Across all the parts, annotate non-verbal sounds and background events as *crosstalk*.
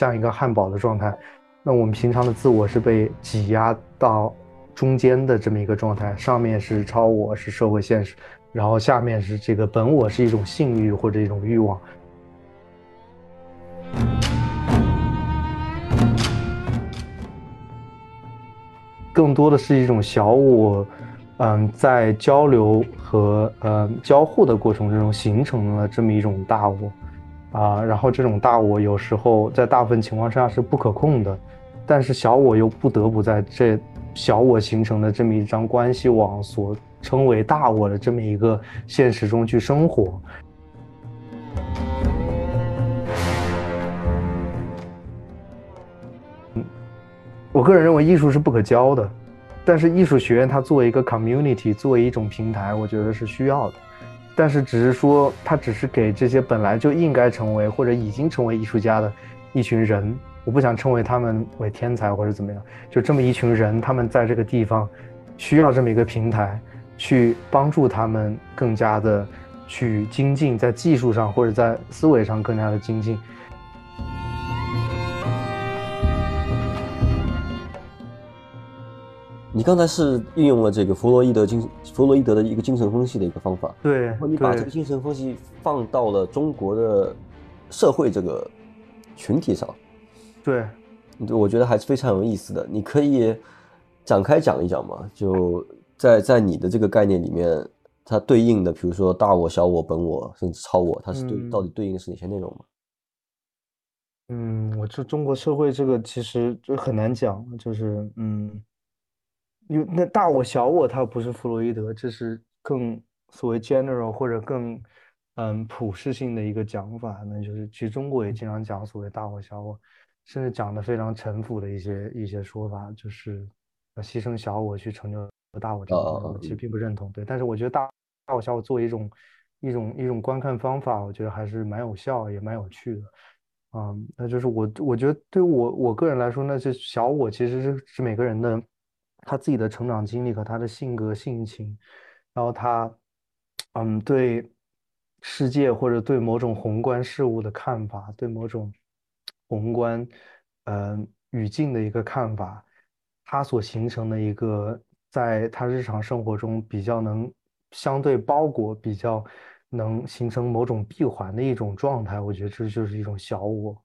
像一个汉堡的状态。那我们平常的自我是被挤压到中间的这么一个状态，上面是超我，是社会现实，然后下面是这个本我，是一种性欲或者一种欲望。更多的是一种小我，嗯，在交流和呃交互的过程之中形成了这么一种大我，啊，然后这种大我有时候在大部分情况下是不可控的，但是小我又不得不在这小我形成的这么一张关系网所称为大我的这么一个现实中去生活。我个人认为艺术是不可教的，但是艺术学院它作为一个 community，作为一种平台，我觉得是需要的。但是只是说，他只是给这些本来就应该成为或者已经成为艺术家的一群人，我不想称为他们为天才或者怎么样，就这么一群人，他们在这个地方需要这么一个平台，去帮助他们更加的去精进，在技术上或者在思维上更加的精进。你刚才是运用了这个弗洛伊德精弗洛伊德的一个精神分析的一个方法，对，然后你把这个精神分析放到了中国的社会这个群体上，对，对，我觉得还是非常有意思的。你可以展开讲一讲嘛？就在在你的这个概念里面，它对应的，比如说大我、小我、本我，甚至超我，它是对到底对应的是哪些内容吗？嗯，我这中国社会这个其实就很难讲，就是嗯。因为那大我小我，它不是弗洛伊德，这是更所谓 general 或者更嗯普世性的一个讲法。那就是其实中国也经常讲所谓大我小我，甚至讲的非常陈腐的一些一些说法，就是要牺牲小我去成就大我。这个我其实并不认同。对，但是我觉得大大我小我作为一种一种一种观看方法，我觉得还是蛮有效也蛮有趣的。嗯，那就是我我觉得对我我个人来说，那些小我其实是是每个人的。他自己的成长经历和他的性格性情，然后他，嗯，对世界或者对某种宏观事物的看法，对某种宏观，嗯，语境的一个看法，他所形成的一个在他日常生活中比较能相对包裹、比较能形成某种闭环的一种状态，我觉得这就是一种小我。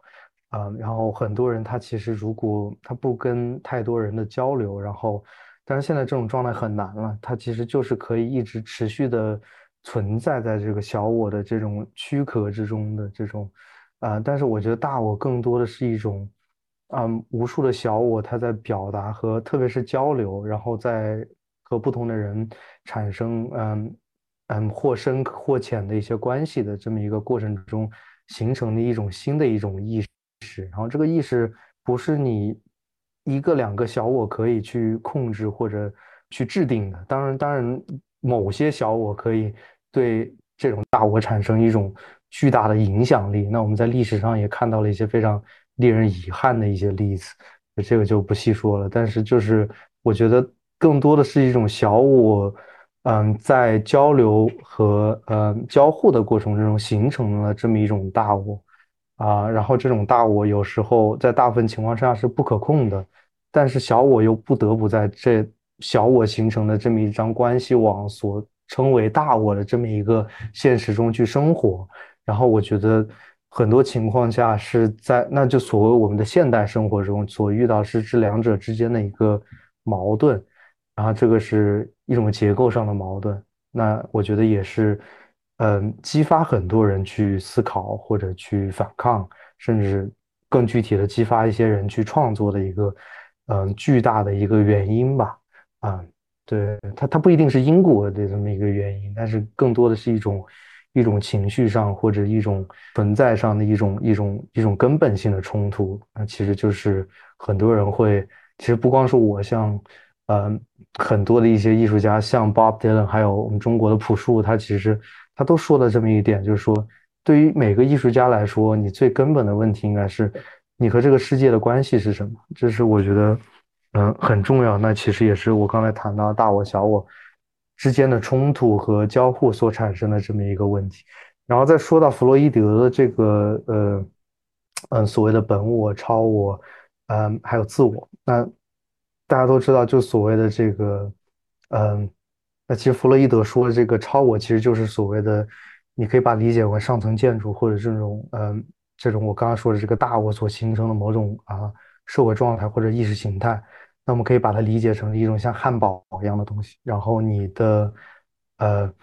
嗯，然后很多人他其实如果他不跟太多人的交流，然后，但是现在这种状态很难了，他其实就是可以一直持续的存在在这个小我的这种躯壳之中的这种，啊，但是我觉得大我更多的是一种，嗯，无数的小我他在表达和特别是交流，然后在和不同的人产生嗯嗯或深或浅的一些关系的这么一个过程中形成的一种新的一种意识。然后这个意识不是你一个两个小我可以去控制或者去制定的。当然，当然，某些小我可以对这种大我产生一种巨大的影响力。那我们在历史上也看到了一些非常令人遗憾的一些例子，这个就不细说了。但是，就是我觉得更多的是一种小我，嗯，在交流和呃交互的过程之中形成了这么一种大我。啊，然后这种大我有时候在大部分情况下是不可控的，但是小我又不得不在这小我形成的这么一张关系网所称为大我的这么一个现实中去生活。然后我觉得很多情况下是在那就所谓我们的现代生活中所遇到是这两者之间的一个矛盾，然后这个是一种结构上的矛盾。那我觉得也是。嗯，激发很多人去思考或者去反抗，甚至更具体的激发一些人去创作的一个，嗯，巨大的一个原因吧。啊，对，它它不一定是因果的这么一个原因，但是更多的是一种一种情绪上或者一种存在上的一种一种一种根本性的冲突。那其实就是很多人会，其实不光是我，像嗯很多的一些艺术家，像 Bob Dylan，还有我们中国的朴树，他其实。他都说了这么一点，就是说，对于每个艺术家来说，你最根本的问题应该是你和这个世界的关系是什么？这是我觉得，嗯，很重要。那其实也是我刚才谈到大我小我之间的冲突和交互所产生的这么一个问题。然后再说到弗洛伊德的这个，呃，嗯，所谓的本我、超我，嗯，还有自我。那大家都知道，就所谓的这个，嗯，那其实弗洛伊德说的这个超我，其实就是所谓的，你可以把理解为上层建筑或者这种，嗯，这种我刚刚说的这个大我所形成的某种啊社会状态或者意识形态。那我们可以把它理解成一种像汉堡一样的东西。然后你的，呃。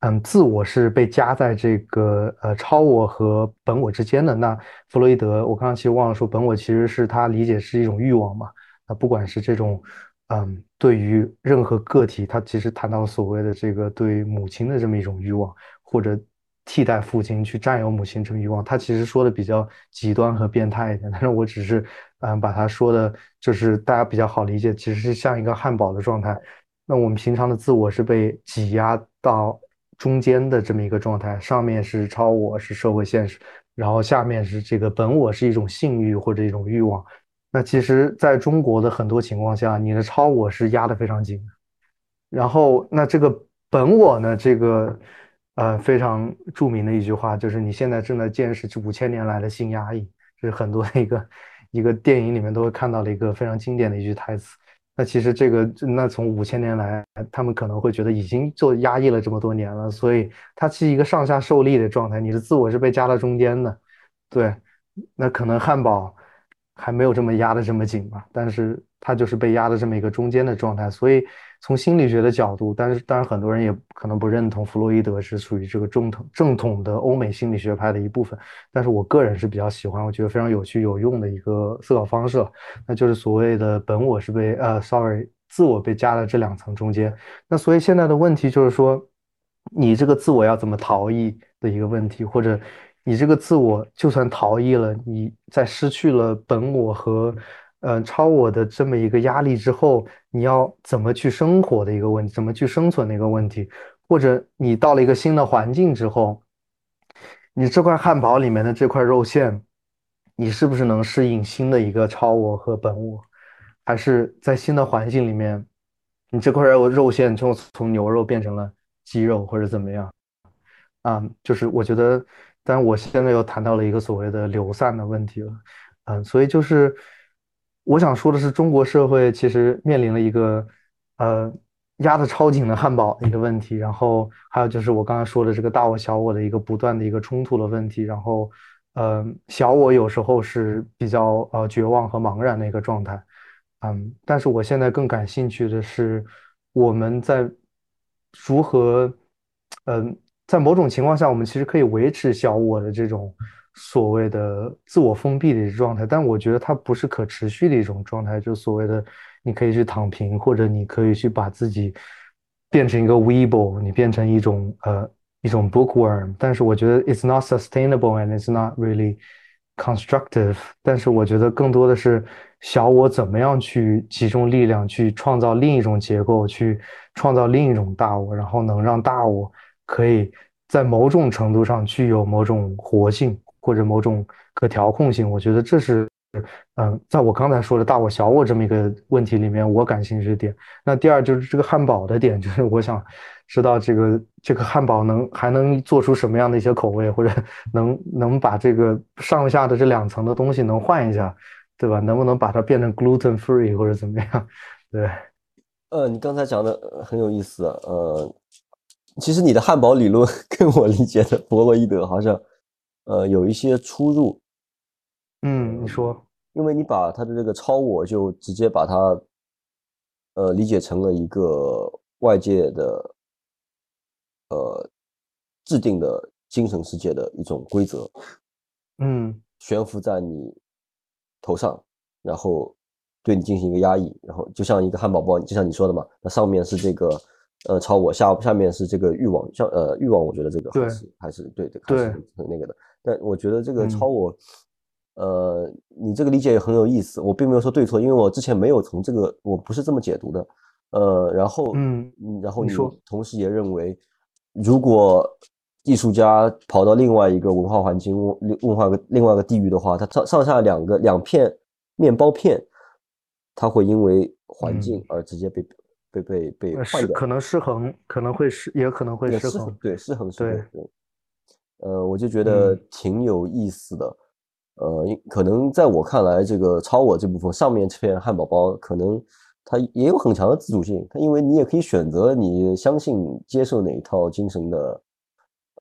嗯，自我是被夹在这个呃超我和本我之间的。那弗洛伊德，我刚刚其实忘了说，本我其实是他理解是一种欲望嘛。那不管是这种，嗯，对于任何个体，他其实谈到所谓的这个对母亲的这么一种欲望，或者替代父亲去占有母亲这种欲望，他其实说的比较极端和变态一点。但是我只是嗯把他说的，就是大家比较好理解，其实是像一个汉堡的状态。那我们平常的自我是被挤压到。中间的这么一个状态，上面是超我，是社会现实，然后下面是这个本我，是一种性欲或者一种欲望。那其实，在中国的很多情况下，你的超我是压得非常紧，然后那这个本我呢，这个呃非常著名的一句话就是：你现在正在见识这五千年来的性压抑，这是很多的一个一个电影里面都会看到的一个非常经典的一句台词。那其实这个，那从五千年来，他们可能会觉得已经就压抑了这么多年了，所以它是一个上下受力的状态。你的自我是被夹在中间的，对，那可能汉堡还没有这么压的这么紧吧，但是它就是被压的这么一个中间的状态，所以。从心理学的角度，但是当然很多人也可能不认同弗洛伊德是属于这个正统正统的欧美心理学派的一部分。但是我个人是比较喜欢，我觉得非常有趣有用的一个思考方式，那就是所谓的本我是被呃，sorry，自我被加在这两层中间。那所以现在的问题就是说，你这个自我要怎么逃逸的一个问题，或者你这个自我就算逃逸了，你在失去了本我和。嗯，超我的这么一个压力之后，你要怎么去生活的一个问题，怎么去生存的一个问题，或者你到了一个新的环境之后，你这块汉堡里面的这块肉馅，你是不是能适应新的一个超我和本我，还是在新的环境里面，你这块肉肉馅就从牛肉变成了鸡肉或者怎么样？啊，就是我觉得，但我现在又谈到了一个所谓的流散的问题了，嗯，所以就是。我想说的是，中国社会其实面临了一个，呃，压得超紧的汉堡的一个问题，然后还有就是我刚才说的这个大我小我的一个不断的一个冲突的问题，然后，呃，小我有时候是比较呃绝望和茫然的一个状态，嗯，但是我现在更感兴趣的是，我们在如何，嗯，在某种情况下，我们其实可以维持小我的这种。所谓的自我封闭的一种状态，但我觉得它不是可持续的一种状态。就所谓的，你可以去躺平，或者你可以去把自己变成一个 weeble，你变成一种呃一种 bookworm。但是我觉得 it's not sustainable and it's not really constructive。但是我觉得更多的是小我怎么样去集中力量，去创造另一种结构，去创造另一种大我，然后能让大我可以在某种程度上具有某种活性。或者某种可调控性，我觉得这是，嗯，在我刚才说的大我小我这么一个问题里面，我感兴趣的点。那第二就是这个汉堡的点，就是我想知道这个这个汉堡能还能做出什么样的一些口味，或者 *laughs* 能能把这个上下的这两层的东西能换一下，对吧？能不能把它变成 gluten free 或者怎么样？*laughs* 对，呃，你刚才讲的很有意思，呃，其实你的汉堡理论 *laughs* 跟我理解的弗洛伊德好像。呃，有一些出入。嗯，你说，因为你把他的这个超我就直接把它，呃，理解成了一个外界的，呃，制定的精神世界的一种规则。嗯，悬浮在你头上，然后对你进行一个压抑，然后就像一个汉堡包，就像你说的嘛，那上面是这个。呃，超我下下面是这个欲望，像呃欲望，我觉得这个还是还是对对，还是很那个的。但我觉得这个超我，呃，你这个理解也很有意思。我并没有说对错，因为我之前没有从这个，我不是这么解读的。呃，然后嗯，然后你说同时也认为，如果艺术家跑到另外一个文化环境、文文化个另外一个地域的话，他上上下两个两片面包片，他会因为环境而直接被。被被被换掉，可能失衡，可能会失，也可能会失衡，对，失衡，对对。呃，我就觉得挺有意思的。呃，可能在我看来，这个超我这部分上面这片汉堡包，可能它也有很强的自主性，它因为你也可以选择你相信、接受哪一套精神的，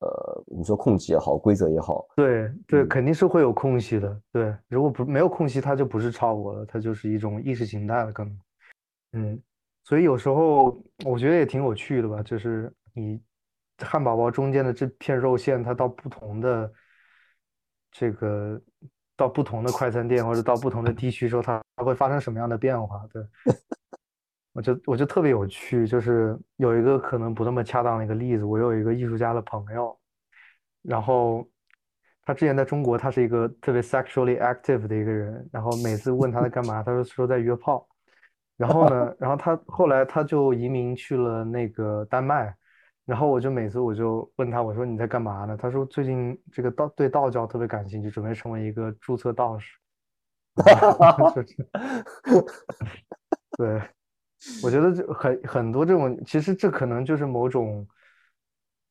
呃，你说空隙也好，规则也好，对对，肯定是会有空隙的。对，如果不没有空隙，它就不是超我了，它就是一种意识形态了，可能。嗯，所以有时候我觉得也挺有趣的吧，就是你汉堡包中间的这片肉馅，它到不同的这个到不同的快餐店或者到不同的地区之后，它它会发生什么样的变化？对，我就我就特别有趣，就是有一个可能不那么恰当的一个例子，我有一个艺术家的朋友，然后他之前在中国，他是一个特别 sexually active 的一个人，然后每次问他在干嘛，他说说在约炮。然后呢，然后他后来他就移民去了那个丹麦，然后我就每次我就问他，我说你在干嘛呢？他说最近这个道对道教特别感兴趣，准备成为一个注册道士。*laughs* 对，我觉得这很很多这种，其实这可能就是某种，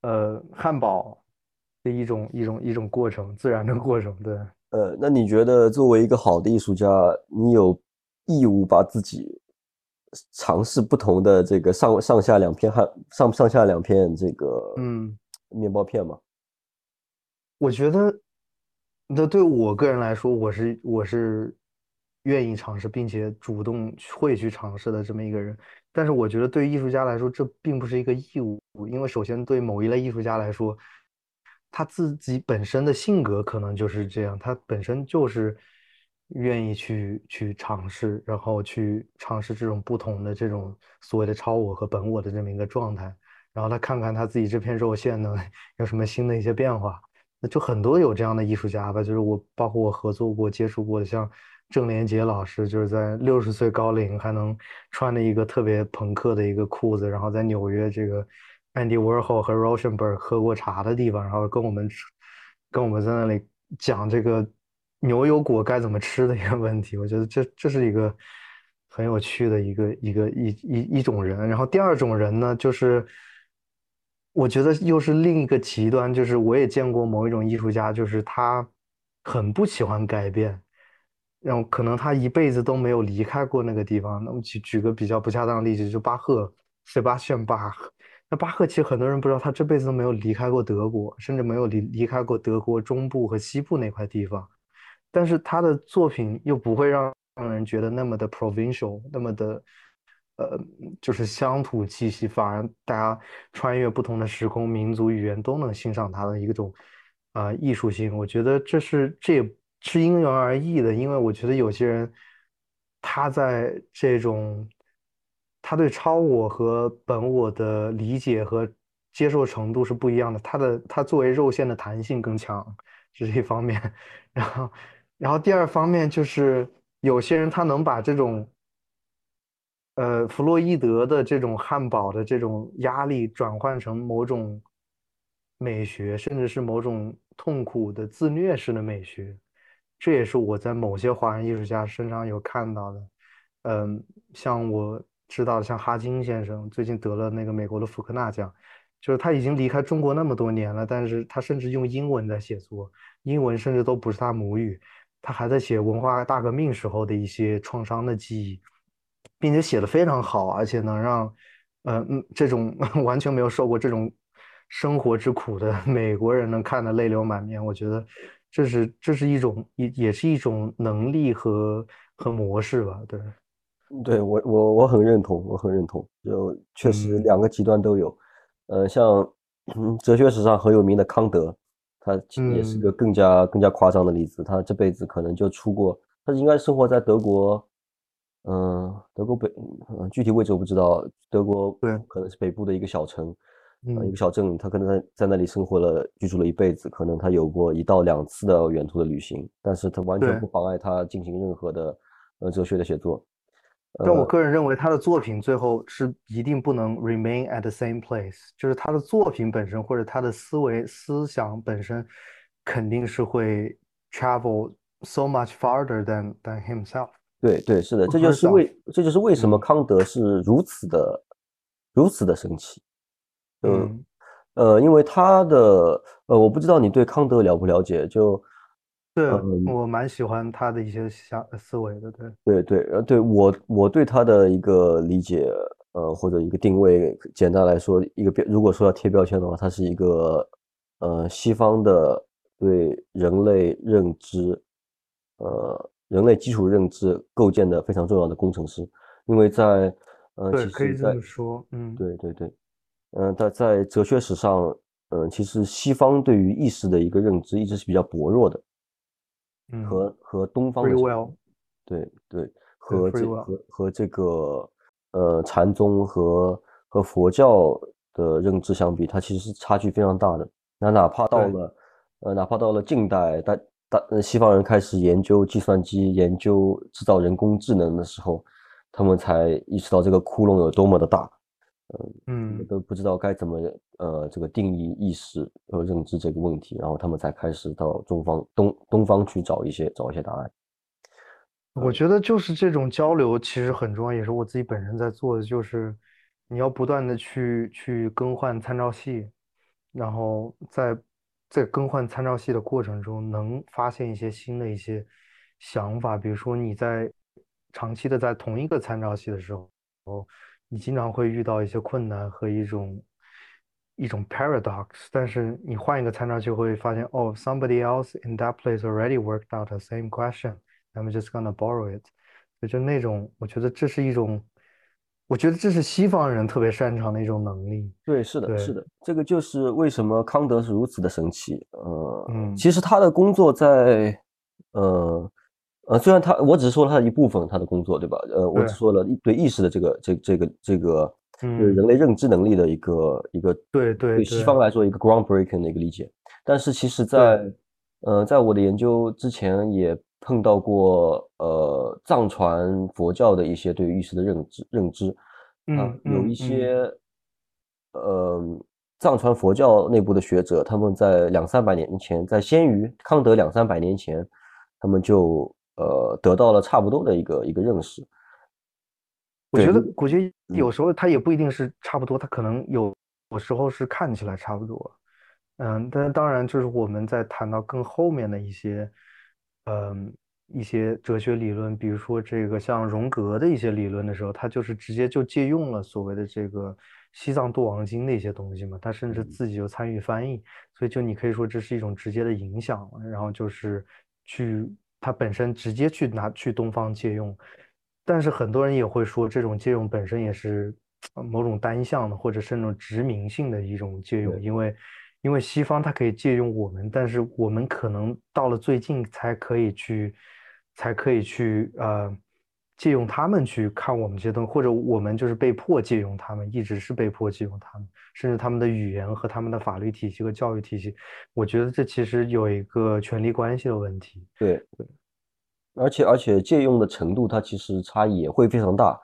呃，汉堡的一种一种一种过程，自然的过程。对，呃，那你觉得作为一个好的艺术家，你有义务把自己？尝试不同的这个上上下两片汉上上下两片这个嗯面包片嘛？我觉得，那对我个人来说，我是我是愿意尝试，并且主动会去尝试的这么一个人。但是我觉得，对于艺术家来说，这并不是一个义务，因为首先对某一类艺术家来说，他自己本身的性格可能就是这样，他本身就是。愿意去去尝试，然后去尝试这种不同的这种所谓的超我和本我的这么一个状态，然后他看看他自己这片肉馅呢 *laughs* 有什么新的一些变化。那就很多有这样的艺术家吧，就是我包括我合作过、接触过的，像郑连杰老师，就是在六十岁高龄还能穿着一个特别朋克的一个裤子，然后在纽约这个 Andy Warhol 和 Rauschenberg 喝过茶的地方，然后跟我们跟我们在那里讲这个。牛油果该怎么吃的一个问题，*laughs* 我觉得这这是一个很有趣的一个一个一一一种人。然后第二种人呢，就是我觉得又是另一个极端，就是我也见过某一种艺术家，就是他很不喜欢改变，然后可能他一辈子都没有离开过那个地方。那么举举个比较不恰当的例子，就巴赫，塞巴逊·巴赫。那巴赫其实很多人不知道，他这辈子都没有离开过德国，甚至没有离离开过德国中部和西部那块地方。但是他的作品又不会让让人觉得那么的 provincial，那么的，呃，就是乡土气息，反而大家穿越不同的时空、民族、语言都能欣赏他的一种啊艺术性。我觉得这是这也是因人而异的，因为我觉得有些人他在这种他对超我和本我的理解和接受程度是不一样的。他的他作为肉馅的弹性更强，这是一方面，*laughs* 然后。然后第二方面就是有些人他能把这种，呃，弗洛伊德的这种汉堡的这种压力转换成某种美学，甚至是某种痛苦的自虐式的美学，这也是我在某些华人艺术家身上有看到的。嗯，像我知道的，像哈金先生最近得了那个美国的福克纳奖，就是他已经离开中国那么多年了，但是他甚至用英文在写作，英文甚至都不是他母语。他还在写文化大革命时候的一些创伤的记忆，并且写的非常好，而且能让，呃嗯，这种 *laughs* 完全没有受过这种生活之苦的美国人能看得泪流满面。我觉得这是这是一种也也是一种能力和和模式吧。对，对我我我很认同，我很认同。就确实两个极端都有，呃，像 *clears throat* 哲学史上很有名的康德。他也是个更加更加夸张的例子。他这辈子可能就出过，他应该生活在德国，嗯，德国北，嗯，具体位置我不知道。德国对，可能是北部的一个小城，一个小镇。他可能在在那里生活了，居住了一辈子。可能他有过一到两次的远途的旅行，但是他完全不妨碍他进行任何的呃哲学的写作。但我个人认为，他的作品最后是一定不能 remain at the same place，就是他的作品本身或者他的思维思想本身，肯定是会 travel so much farther than than himself。对对，是的，这就是为这就是为什么康德是如此的如此的神奇。嗯，呃，因为他的呃，我不知道你对康德了不了解，就对，我蛮喜欢他的一些想思维的，对，对对，呃，对我我对他的一个理解，呃，或者一个定位，简单来说，一个标，如果说要贴标签的话，他是一个呃西方的对人类认知，呃，人类基础认知构建的非常重要的工程师，因为在呃，对，可以这么说，嗯，对对对，嗯，在在哲学史上，嗯，其实西方对于意识的一个认知一直是比较薄弱的。和和东方的对对和这和和这个呃禅宗和和佛教的认知相比，它其实是差距非常大的。那哪怕到了呃哪怕到了近代，大大西方人开始研究计算机、研究制造人工智能的时候，他们才意识到这个窟窿有多么的大。嗯，都不知道该怎么呃这个定义意识和认知这个问题，然后他们才开始到中方东东方去找一些找一些答案。我觉得就是这种交流其实很重要，也是我自己本身在做的，就是你要不断的去去更换参照系，然后在在更换参照系的过程中，能发现一些新的一些想法，比如说你在长期的在同一个参照系的时候。你经常会遇到一些困难和一种一种 paradox，但是你换一个参照就会发现，哦，somebody else in that place already worked out the same question，I'm just gonna borrow it。就那种，我觉得这是一种，我觉得这是西方人特别擅长的一种能力。对，是的，是的，这个就是为什么康德是如此的神奇。呃，嗯，其实他的工作在，呃。呃，虽然他，我只是说了他的一部分，他的工作，对吧？呃，我只说了对意识的这个、这、这个、这个，对人类认知能力的一个一个，对对，对西方来说一个 groundbreaking 的一个理解。但是其实，在呃，在我的研究之前，也碰到过呃藏传佛教的一些对于意识的认知认知，嗯，有一些呃藏传佛教内部的学者，他们在两三百年前，在先于康德两三百年前，他们就。呃，得到了差不多的一个一个认识。我觉得，我觉得有时候他也不一定是差不多，他可能有有时候是看起来差不多。嗯，但当然，就是我们在谈到更后面的一些，嗯，一些哲学理论，比如说这个像荣格的一些理论的时候，他就是直接就借用了所谓的这个西藏度王经的一些东西嘛，他甚至自己就参与翻译，所以就你可以说这是一种直接的影响，然后就是去。他本身直接去拿去东方借用，但是很多人也会说，这种借用本身也是某种单向的，或者是那种殖民性的一种借用，因为因为西方它可以借用我们，但是我们可能到了最近才可以去，才可以去呃。借用他们去看我们这些东西，或者我们就是被迫借用他们，一直是被迫借用他们，甚至他们的语言和他们的法律体系和教育体系，我觉得这其实有一个权力关系的问题。对，而且而且借用的程度，它其实差异也会非常大。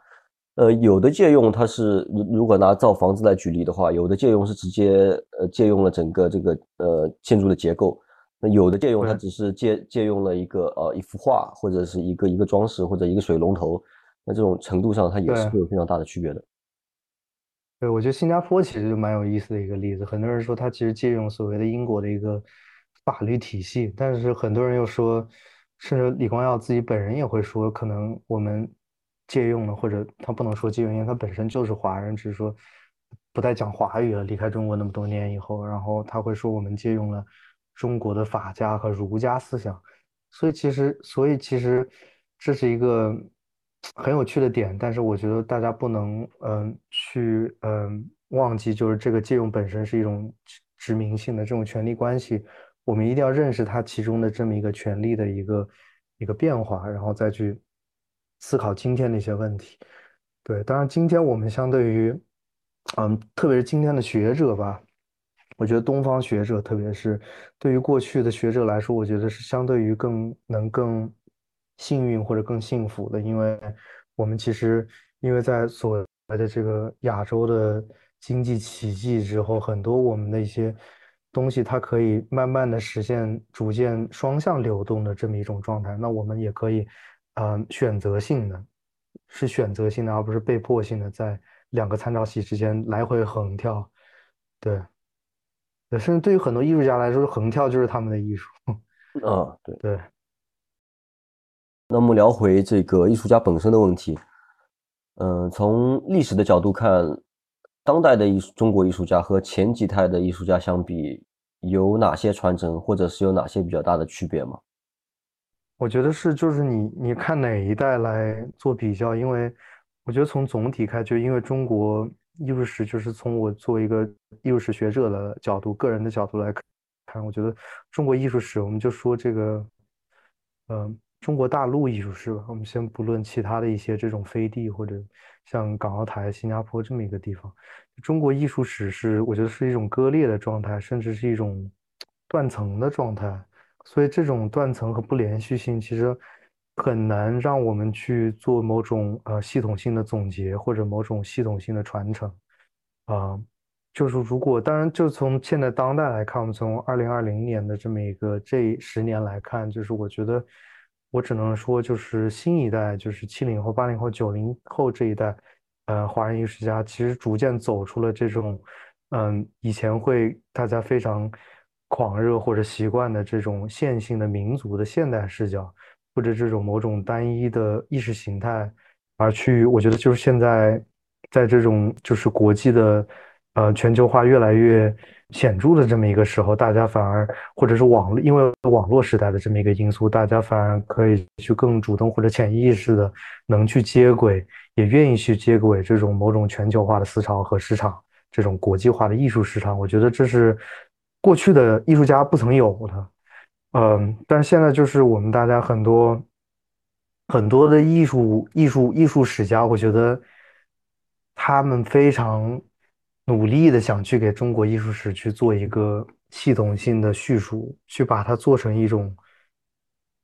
呃，有的借用它是，如果拿造房子来举例的话，有的借用是直接呃借用了整个这个呃建筑的结构。那有的借用，它只是借借用了一个呃一幅画，或者是一个一个装饰，或者一个水龙头，那这种程度上，它也是会有非常大的区别的。对，我觉得新加坡其实就蛮有意思的一个例子。很多人说他其实借用所谓的英国的一个法律体系，但是很多人又说，甚至李光耀自己本人也会说，可能我们借用了，或者他不能说借用，因为他本身就是华人，只是说不再讲华语了，离开中国那么多年以后，然后他会说我们借用了。中国的法家和儒家思想，所以其实，所以其实这是一个很有趣的点。但是我觉得大家不能，嗯，去，嗯，忘记，就是这个借用本身是一种殖民性的这种权力关系。我们一定要认识它其中的这么一个权力的一个一个变化，然后再去思考今天的一些问题。对，当然今天我们相对于，嗯，特别是今天的学者吧。我觉得东方学者，特别是对于过去的学者来说，我觉得是相对于更能更幸运或者更幸福的，因为我们其实因为在所谓的这个亚洲的经济奇迹之后，很多我们的一些东西，它可以慢慢的实现逐渐双向流动的这么一种状态。那我们也可以，嗯，选择性的，是选择性的，而不是被迫性的，在两个参照系之间来回横跳，对。甚至对于很多艺术家来说，横跳就是他们的艺术。*laughs* 啊，对对。那么聊回这个艺术家本身的问题，嗯，从历史的角度看，当代的艺术中国艺术家和前几代的艺术家相比，有哪些传承，或者是有哪些比较大的区别吗？我觉得是，就是你你看哪一代来做比较，因为我觉得从总体看，就因为中国艺术史，就是从我作为一个艺术史学者的角度、个人的角度来看，我觉得中国艺术史，我们就说这个，嗯，中国大陆艺术史吧，我们先不论其他的一些这种飞地或者像港澳台、新加坡这么一个地方，中国艺术史是我觉得是一种割裂的状态，甚至是一种断层的状态。所以这种断层和不连续性，其实很难让我们去做某种呃系统性的总结或者某种系统性的传承。啊，就是如果当然，就从现在当代来看，我们从二零二零年的这么一个这十年来看，就是我觉得我只能说，就是新一代，就是七零后、八零后、九零后这一代，呃，华人艺术家其实逐渐走出了这种，嗯，以前会大家非常。狂热或者习惯的这种线性的民族的现代视角，或者这种某种单一的意识形态，而去，我觉得就是现在，在这种就是国际的，呃，全球化越来越显著的这么一个时候，大家反而，或者是网络，因为网络时代的这么一个因素，大家反而可以去更主动或者潜意识的能去接轨，也愿意去接轨这种某种全球化的思潮和市场，这种国际化的艺术市场，我觉得这是。过去的艺术家不曾有的，嗯，但是现在就是我们大家很多很多的艺术艺术艺术史家，我觉得他们非常努力的想去给中国艺术史去做一个系统性的叙述，去把它做成一种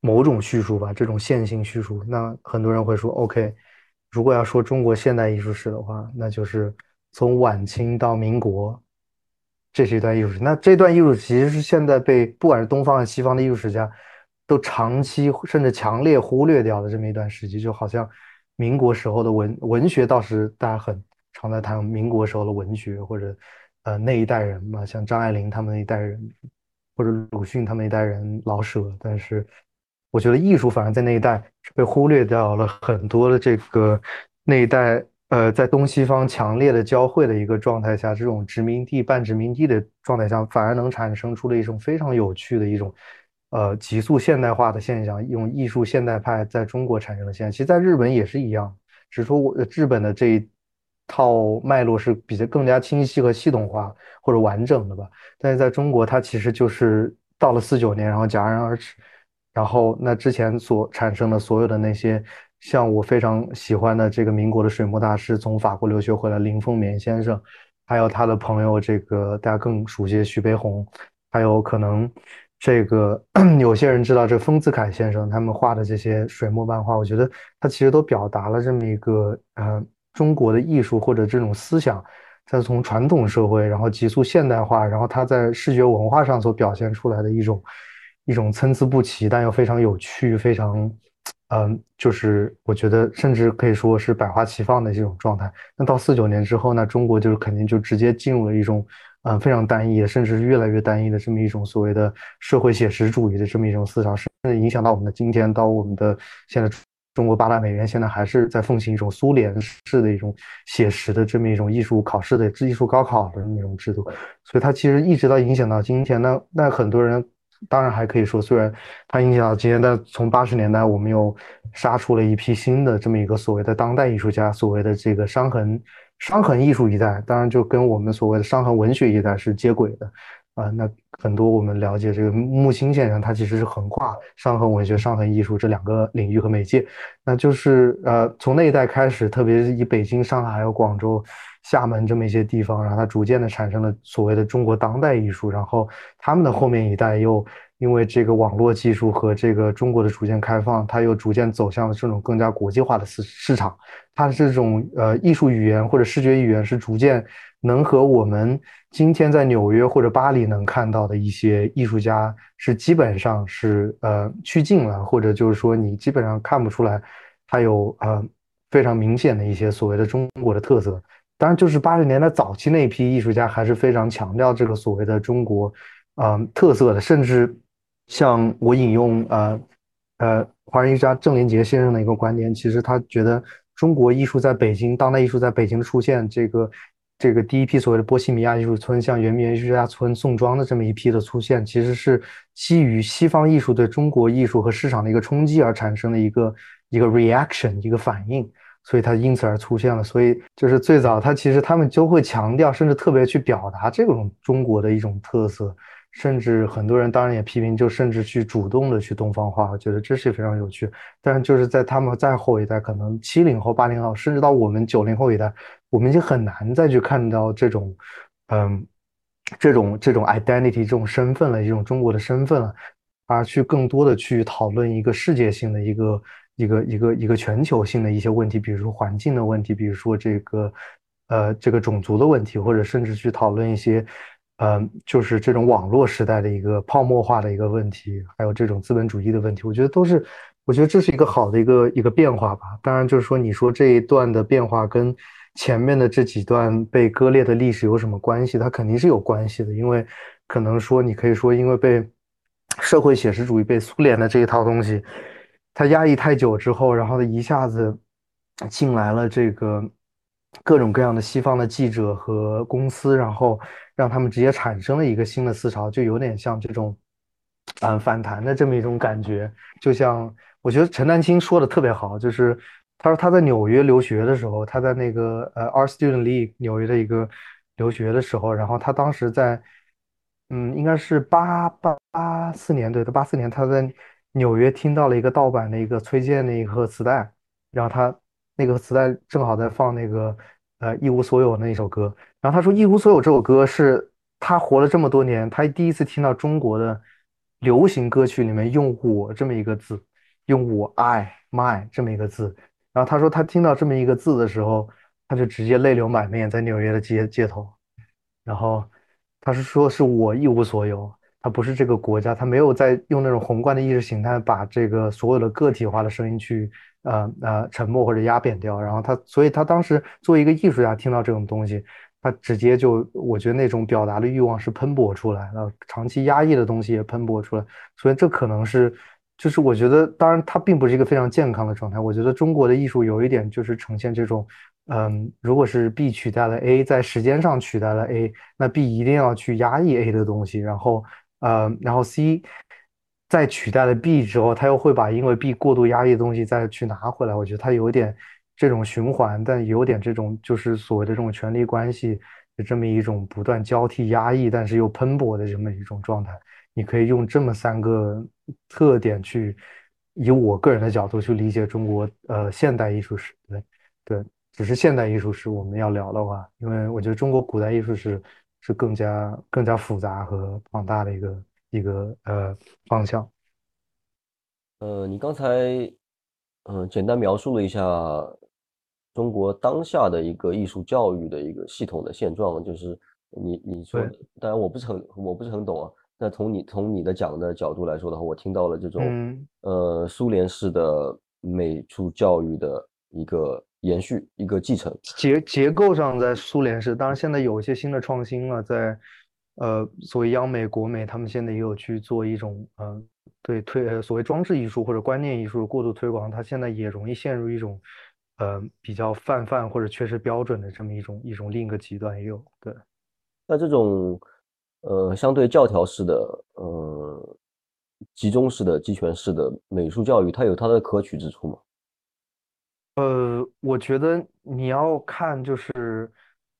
某种叙述吧，这种线性叙述。那很多人会说，OK，如果要说中国现代艺术史的话，那就是从晚清到民国。这是一段艺术史，那这段艺术其实是现在被不管是东方还是西方的艺术史家，都长期甚至强烈忽略掉的这么一段时期，就好像民国时候的文文学，倒是大家很常在谈民国时候的文学，或者呃那一代人嘛，像张爱玲他们那一代人，或者鲁迅他们那一代人老舍，但是我觉得艺术反而在那一代是被忽略掉了很多的这个那一代。呃，在东西方强烈的交汇的一个状态下，这种殖民地半殖民地的状态下，反而能产生出了一种非常有趣的一种，呃，急速现代化的现象，用艺术现代派在中国产生的现象。其实，在日本也是一样，只是说我日本的这一套脉络是比较更加清晰和系统化或者完整的吧。但是在中国，它其实就是到了四九年，然后戛然而止，然后那之前所产生的所有的那些。像我非常喜欢的这个民国的水墨大师，从法国留学回来林风眠先生，还有他的朋友，这个大家更熟悉徐悲鸿，还有可能这个 *clears throat* 有些人知道这丰子恺先生他们画的这些水墨漫画，我觉得他其实都表达了这么一个呃中国的艺术或者这种思想，在从传统社会然后急速现代化，然后他在视觉文化上所表现出来的一种一种参差不齐但又非常有趣非常。嗯，就是我觉得，甚至可以说是百花齐放的这种状态。那到四九年之后，呢中国就是肯定就直接进入了一种，嗯，非常单一的，甚至是越来越单一的这么一种所谓的社会写实主义的这么一种思想，甚至影响到我们的今天，到我们的现在，中国八大美院现在还是在奉行一种苏联式的一种写实的这么一种艺术考试的艺术高考的那种制度。所以它其实一直到影响到今天，那那很多人。当然还可以说，虽然它影响到今天，但从八十年代我们又杀出了一批新的这么一个所谓的当代艺术家，所谓的这个伤痕伤痕艺术一代，当然就跟我们所谓的伤痕文学一代是接轨的啊。那很多我们了解这个木心先生，他其实是横跨伤痕文学、伤痕艺术这两个领域和媒介。那就是呃，从那一代开始，特别是以北京、上海还有广州。厦门这么一些地方，然后它逐渐的产生了所谓的中国当代艺术，然后他们的后面一代又因为这个网络技术和这个中国的逐渐开放，它又逐渐走向了这种更加国际化的市市场。它的这种呃艺术语言或者视觉语言是逐渐能和我们今天在纽约或者巴黎能看到的一些艺术家是基本上是呃趋近了，或者就是说你基本上看不出来它有呃非常明显的一些所谓的中国的特色。当然，就是八十年代早期那一批艺术家还是非常强调这个所谓的中国，嗯，特色的。甚至像我引用呃呃华人艺术家郑连杰先生的一个观点，其实他觉得中国艺术在北京，当代艺术在北京的出现，这个这个第一批所谓的波西米亚艺术村，像圆明园艺术家村、宋庄的这么一批的出现，其实是基于西方艺术对中国艺术和市场的一个冲击而产生的一个一个 reaction 一个反应，所以它因此而出现了。所以就是最早，他其实他们就会强调，甚至特别去表达这种中国的一种特色。甚至很多人当然也批评，就甚至去主动的去东方化，我觉得这是非常有趣。但是就是在他们再后一代，可能七零后、八零后，甚至到我们九零后一代，我们已经很难再去看到这种，嗯，这种这种 identity 这种身份了，一种中国的身份了，而去更多的去讨论一个世界性的一个一个一个一个全球性的一些问题，比如说环境的问题，比如说这个呃这个种族的问题，或者甚至去讨论一些。嗯，就是这种网络时代的一个泡沫化的一个问题，还有这种资本主义的问题，我觉得都是，我觉得这是一个好的一个一个变化吧。当然，就是说，你说这一段的变化跟前面的这几段被割裂的历史有什么关系？它肯定是有关系的，因为可能说，你可以说，因为被社会写实主义、被苏联的这一套东西，他压抑太久之后，然后他一下子进来了这个各种各样的西方的记者和公司，然后。让他们直接产生了一个新的思潮，就有点像这种，嗯，反弹的这么一种感觉。就像我觉得陈丹青说的特别好，就是他说他在纽约留学的时候，他在那个呃 Art Student League 纽约的一个留学的时候，然后他当时在，嗯，应该是八八八四年，对，他八四年他在纽约听到了一个盗版的一个崔健的一个磁带，然后他那个磁带正好在放那个呃一无所有那一首歌。然后他说，《一无所有》这首歌是他活了这么多年，他第一次听到中国的流行歌曲里面用“我”这么一个字，用我爱 my 这么一个字。然后他说，他听到这么一个字的时候，他就直接泪流满面，在纽约的街街头。然后他是说，是我一无所有，他不是这个国家，他没有在用那种宏观的意识形态把这个所有的个体化的声音去呃呃沉默或者压扁掉。然后他，所以他当时作为一个艺术家，听到这种东西。他直接就，我觉得那种表达的欲望是喷薄出来了，长期压抑的东西也喷薄出来，所以这可能是，就是我觉得，当然它并不是一个非常健康的状态。我觉得中国的艺术有一点就是呈现这种，嗯，如果是 B 取代了 A，在时间上取代了 A，那 B 一定要去压抑 A 的东西，然后，呃，然后 C 在取代了 B 之后，他又会把因为 B 过度压抑的东西再去拿回来。我觉得他有点。这种循环，但有点这种就是所谓的这种权力关系的这么一种不断交替压抑，但是又喷薄的这么一种状态。你可以用这么三个特点去，以我个人的角度去理解中国呃现代艺术史。对对，只是现代艺术史我们要聊的话，因为我觉得中国古代艺术史是更加更加复杂和庞大的一个一个呃方向。呃，你刚才嗯简单描述了一下。中国当下的一个艺术教育的一个系统的现状，就是你你说，当然我不是很我不是很懂啊。那从你从你的讲的角度来说的话，我听到了这种呃苏联式的美术教育的一个延续，一个继承。结结构上在苏联是，当然现在有一些新的创新了，在呃所谓央美国美，他们现在也有去做一种呃对推所谓装置艺术或者观念艺术的过度推广，它现在也容易陷入一种。呃，比较泛泛或者缺失标准的这么一种一种另一个极端也有。对，那这种呃相对教条式的呃集中式的集权式的美术教育，它有它的可取之处吗？呃，我觉得你要看就是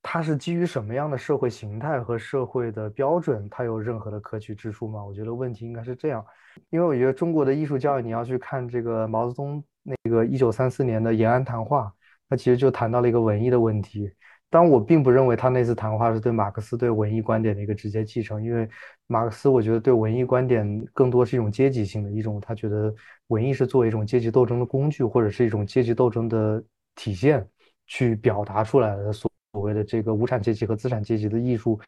它是基于什么样的社会形态和社会的标准，它有任何的可取之处吗？我觉得问题应该是这样，因为我觉得中国的艺术教育，你要去看这个毛泽东。那个一九三四年的延安谈话，他其实就谈到了一个文艺的问题。但我并不认为他那次谈话是对马克思对文艺观点的一个直接继承，因为马克思我觉得对文艺观点更多是一种阶级性的一种，他觉得文艺是作为一种阶级斗争的工具，或者是一种阶级斗争的体现，去表达出来的所谓的这个无产阶级和资产阶级的艺术。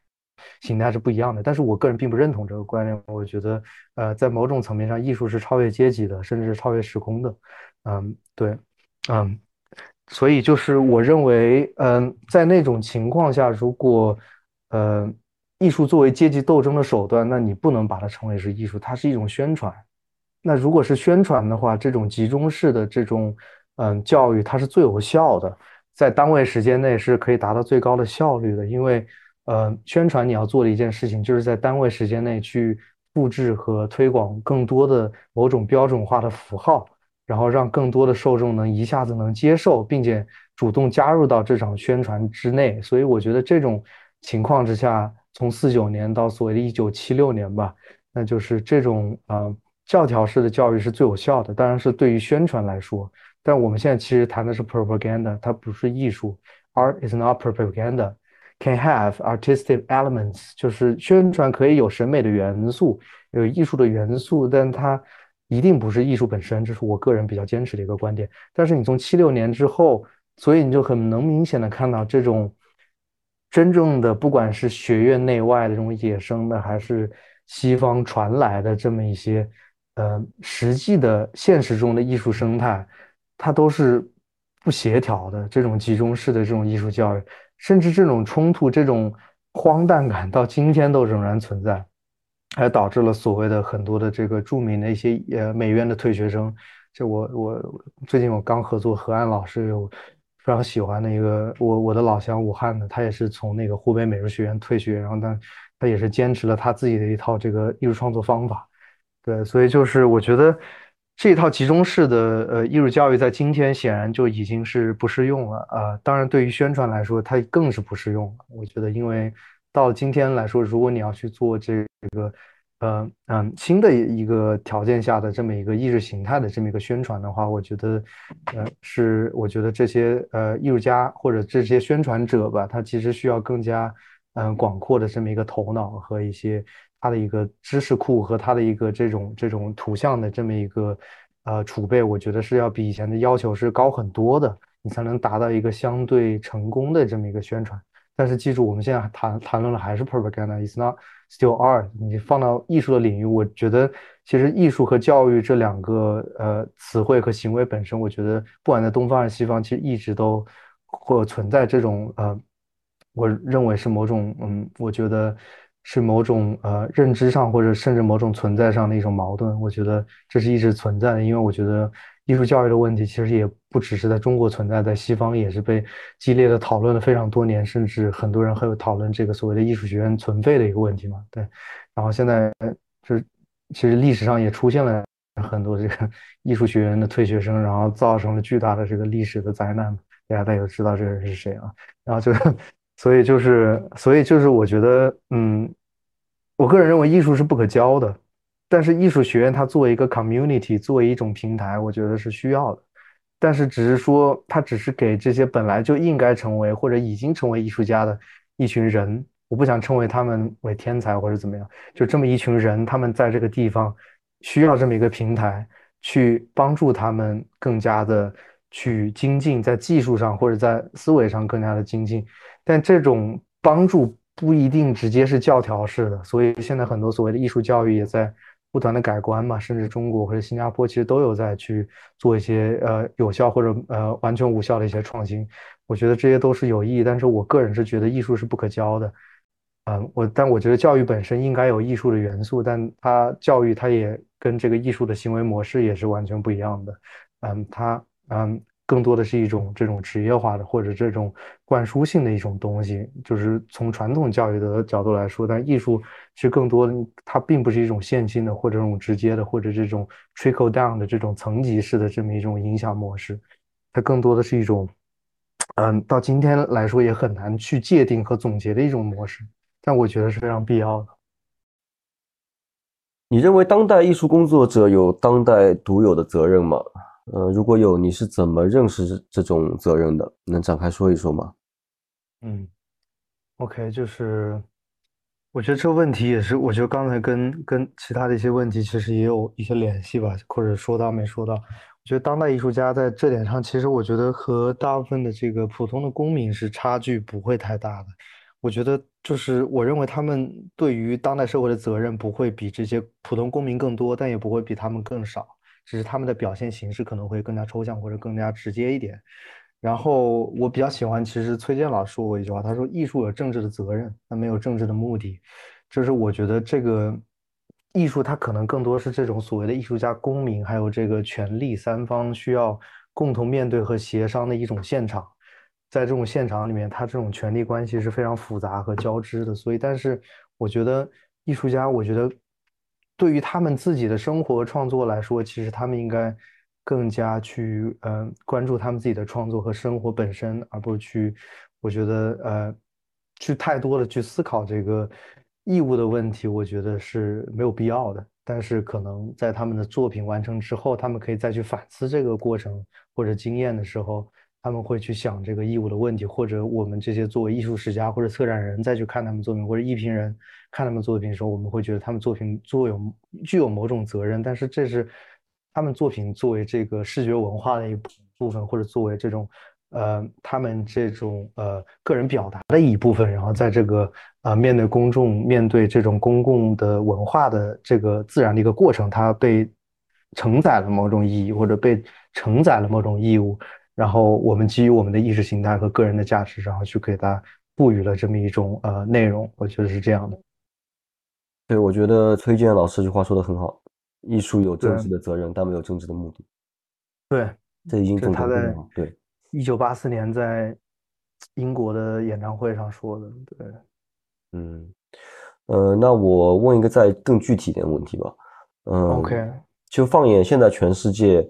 形态是不一样的，但是我个人并不认同这个观念。我觉得，呃，在某种层面上，艺术是超越阶级的，甚至是超越时空的。嗯，对，嗯，所以就是我认为，嗯，在那种情况下，如果，呃，艺术作为阶级斗争的手段，那你不能把它称为是艺术，它是一种宣传。那如果是宣传的话，这种集中式的这种嗯教育，它是最有效的，在单位时间内是可以达到最高的效率的。因为呃，宣传你要做的一件事情，就是在单位时间内去复制和推广更多的某种标准化的符号，然后让更多的受众能一下子能接受，并且主动加入到这场宣传之内。所以我觉得这种情况之下，从四九年到所谓的一九七六年吧，那就是这种啊。教条式的教育是最有效的，当然是对于宣传来说。但我们现在其实谈的是 propaganda，它不是艺术。Art is not propaganda. Can have artistic elements，就是宣传可以有审美的元素，有艺术的元素，但它一定不是艺术本身。这是我个人比较坚持的一个观点。但是你从七六年之后，所以你就很能明显的看到这种真正的，不管是学院内外的这种野生的，还是西方传来的这么一些。呃，实际的现实中的艺术生态，它都是不协调的。这种集中式的这种艺术教育，甚至这种冲突、这种荒诞感，到今天都仍然存在，还导致了所谓的很多的这个著名的一些呃美院的退学生。就我我最近我刚合作河岸老师有非常喜欢的一个我我的老乡武汉的，他也是从那个湖北美术学院退学，然后他他也是坚持了他自己的一套这个艺术创作方法。对，所以就是我觉得这一套集中式的呃艺术教育在今天显然就已经是不适用了啊。当然，对于宣传来说，它更是不适用了。我觉得，因为到今天来说，如果你要去做这这个呃嗯新的一个条件下的这么一个意识形态的这么一个宣传的话，我觉得呃是我觉得这些呃艺术家或者这些宣传者吧，他其实需要更加嗯广阔的这么一个头脑和一些。他的一个知识库和他的一个这种这种图像的这么一个呃储备，我觉得是要比以前的要求是高很多的，你才能达到一个相对成功的这么一个宣传。但是记住，我们现在谈谈论的还是 propaganda，is not still art。你放到艺术的领域，我觉得其实艺术和教育这两个呃词汇和行为本身，我觉得不管在东方还是西方，其实一直都或存在这种呃，我认为是某种嗯，我觉得。是某种呃认知上或者甚至某种存在上的一种矛盾，我觉得这是一直存在的。因为我觉得艺术教育的问题其实也不只是在中国存在，在西方也是被激烈的讨论了非常多年，甚至很多人还有讨论这个所谓的艺术学院存废的一个问题嘛。对，然后现在是其实历史上也出现了很多这个 *laughs* 艺术学院的退学生，然后造成了巨大的这个历史的灾难。大家大家知道这个人是谁啊？然后就所以就是所以就是我觉得嗯。我个人认为艺术是不可教的，但是艺术学院它作为一个 community，作为一种平台，我觉得是需要的。但是只是说，它只是给这些本来就应该成为或者已经成为艺术家的一群人，我不想称为他们为天才或者怎么样，就这么一群人，他们在这个地方需要这么一个平台，去帮助他们更加的去精进，在技术上或者在思维上更加的精进。但这种帮助。不一定直接是教条式的，所以现在很多所谓的艺术教育也在不断的改观嘛，甚至中国或者新加坡其实都有在去做一些呃有效或者呃完全无效的一些创新。我觉得这些都是有意义，但是我个人是觉得艺术是不可教的。嗯，我但我觉得教育本身应该有艺术的元素，但它教育它也跟这个艺术的行为模式也是完全不一样的。嗯，它嗯。更多的是一种这种职业化的或者这种灌输性的一种东西，就是从传统教育的角度来说，但艺术其实更多的它并不是一种线性的或者这种直接的或者这种 trickle down 的这种层级式的这么一种影响模式，它更多的是一种，嗯，到今天来说也很难去界定和总结的一种模式，但我觉得是非常必要的。你认为当代艺术工作者有当代独有的责任吗？呃，如果有，你是怎么认识这种责任的？能展开说一说吗？嗯，OK，就是我觉得这问题也是，我觉得刚才跟跟其他的一些问题其实也有一些联系吧，或者说到没说到。我觉得当代艺术家在这点上，其实我觉得和大部分的这个普通的公民是差距不会太大的。我觉得就是我认为他们对于当代社会的责任不会比这些普通公民更多，但也不会比他们更少。只是他们的表现形式可能会更加抽象或者更加直接一点，然后我比较喜欢，其实崔健老师说过一句话，他说艺术有政治的责任，但没有政治的目的。就是我觉得这个艺术它可能更多是这种所谓的艺术家、公民还有这个权力三方需要共同面对和协商的一种现场。在这种现场里面，它这种权力关系是非常复杂和交织的。所以，但是我觉得艺术家，我觉得对于他们自己的生活创作来说，其实他们应该。更加去嗯关注他们自己的创作和生活本身，而不是去，我觉得呃，去太多的去思考这个义务的问题，我觉得是没有必要的。但是可能在他们的作品完成之后，他们可以再去反思这个过程或者经验的时候，他们会去想这个义务的问题，或者我们这些作为艺术史家或者策展人再去看他们作品，或者艺评人看他们作品的时候，我们会觉得他们作品作有具有某种责任，但是这是。他们作品作为这个视觉文化的一部分，或者作为这种呃他们这种呃个人表达的一部分，然后在这个啊面对公众、面对这种公共的文化的这个自然的一个过程，它被承载了某种意义，或者被承载了某种义务，然后我们基于我们的意识形态和个人的价值，然后去给它赋予了这么一种呃内容，我觉得是这样的。对，我觉得崔健老师这句话说的很好。艺术有政治的责任，但没有政治的目的。对，这已经总结了。对，一九八四年在英国的演唱会上说的。对，嗯，呃，那我问一个再更具体点的问题吧。嗯，OK，就放眼现在全世界，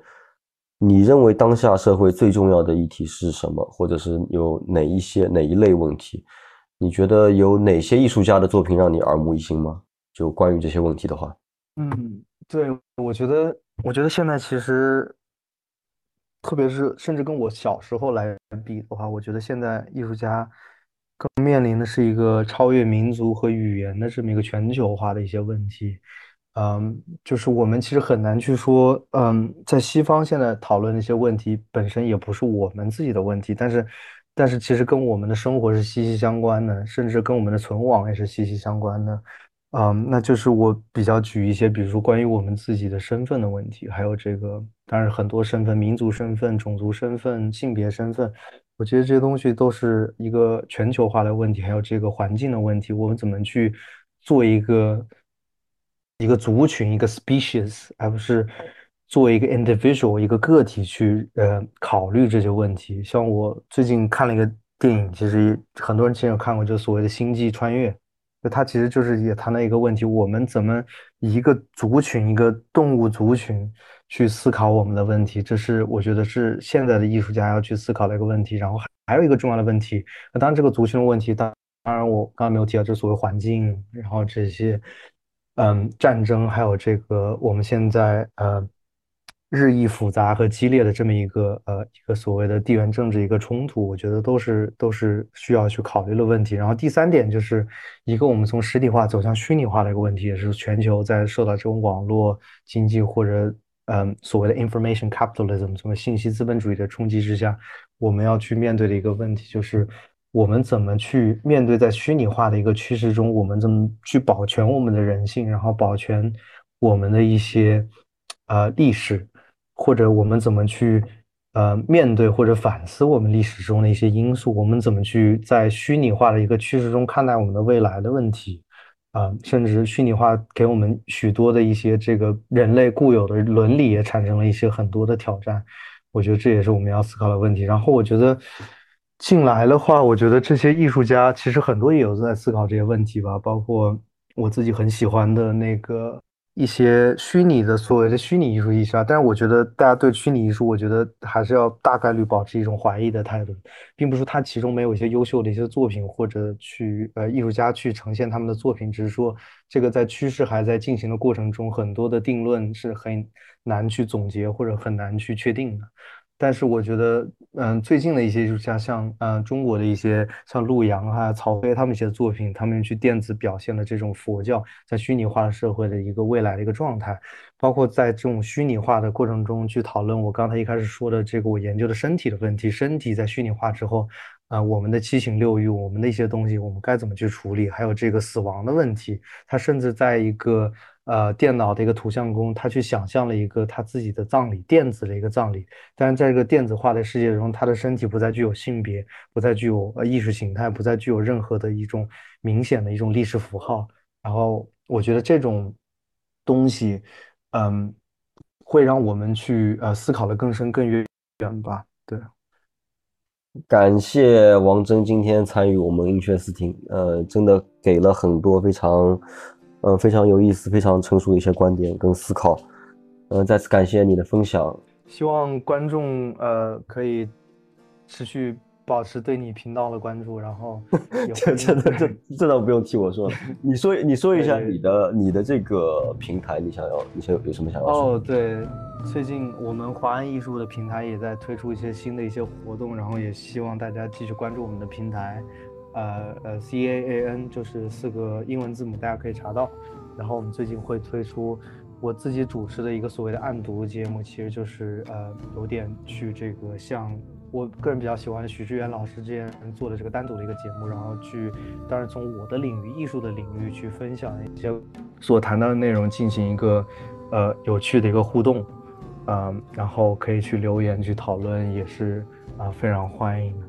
你认为当下社会最重要的议题是什么？或者是有哪一些哪一类问题？你觉得有哪些艺术家的作品让你耳目一新吗？就关于这些问题的话，嗯。对，我觉得，我觉得现在其实，特别是甚至跟我小时候来比的话，我觉得现在艺术家更面临的是一个超越民族和语言的这么一个全球化的一些问题。嗯，就是我们其实很难去说，嗯，在西方现在讨论的一些问题本身也不是我们自己的问题，但是，但是其实跟我们的生活是息息相关的，甚至跟我们的存亡也是息息相关的。嗯，那就是我比较举一些，比如说关于我们自己的身份的问题，还有这个，当然很多身份，民族身份、种族身份、性别身份，我觉得这些东西都是一个全球化的问题，还有这个环境的问题，我们怎么去做一个一个族群、一个 species，而不是作为一个 individual、一个个体去呃考虑这些问题。像我最近看了一个电影，其实很多人其实有看过，就所谓的《星际穿越》。就它其实就是也谈到一个问题：我们怎么一个族群、一个动物族群去思考我们的问题？这是我觉得是现在的艺术家要去思考的一个问题。然后还有一个重要的问题，那当然这个族群的问题，当当然我刚刚没有提到，这所谓环境，然后这些嗯战争，还有这个我们现在呃。日益复杂和激烈的这么一个呃一个所谓的地缘政治一个冲突，我觉得都是都是需要去考虑的问题。然后第三点就是一个我们从实体化走向虚拟化的一个问题，也是全球在受到这种网络经济或者嗯所谓的 information capitalism 什么信息资本主义的冲击之下，我们要去面对的一个问题，就是我们怎么去面对在虚拟化的一个趋势中，我们怎么去保全我们的人性，然后保全我们的一些呃历史。或者我们怎么去呃面对或者反思我们历史中的一些因素？我们怎么去在虚拟化的一个趋势中看待我们的未来的问题？啊，甚至虚拟化给我们许多的一些这个人类固有的伦理也产生了一些很多的挑战。我觉得这也是我们要思考的问题。然后我觉得进来的话，我觉得这些艺术家其实很多也有在思考这些问题吧，包括我自己很喜欢的那个。一些虚拟的所谓的虚拟艺术意识啊，但是我觉得大家对虚拟艺术，我觉得还是要大概率保持一种怀疑的态度，并不是说它其中没有一些优秀的一些作品，或者去呃艺术家去呈现他们的作品，只是说这个在趋势还在进行的过程中，很多的定论是很难去总结或者很难去确定的。但是我觉得，嗯，最近的一些艺术家，像嗯中国的一些像陆阳啊、曹飞他们一些作品，他们去电子表现了这种佛教在虚拟化社会的一个未来的一个状态，包括在这种虚拟化的过程中去讨论我刚才一开始说的这个我研究的身体的问题，身体在虚拟化之后，啊，我们的七情六欲，我们的一些东西，我们该怎么去处理？还有这个死亡的问题，它甚至在一个。呃电脑的一个图像工，他去想象了一个他自己的葬礼，电子的一个葬礼。但是在这个电子化的世界中，他的身体不再具有性别，不再具有呃意识形态，不再具有任何的一种明显的一种历史符号。然后我觉得这种东西，嗯，会让我们去呃思考的更深更远远吧。对。感谢王峥今天参与我们英确斯汀，呃，真的给了很多非常，呃，非常有意思、非常成熟的一些观点跟思考，嗯，再次感谢你的分享。希望观众呃可以持续。保持对你频道的关注，然后 *laughs* 这这这这倒不用替我说了。*laughs* 你说你说一下你的你的这个平台，你想要你想有有什么想要说？哦，对，最近我们华安艺术的平台也在推出一些新的一些活动，然后也希望大家继续关注我们的平台。呃呃，C A A N 就是四个英文字母，大家可以查到。然后我们最近会推出我自己主持的一个所谓的暗读节目，其实就是呃有点去这个像。我个人比较喜欢许志远老师之前做的这个单独的一个节目，然后去，当然从我的领域艺术的领域去分享一些所谈到的内容，进行一个呃有趣的一个互动，嗯，然后可以去留言去讨论，也是啊非常欢迎的。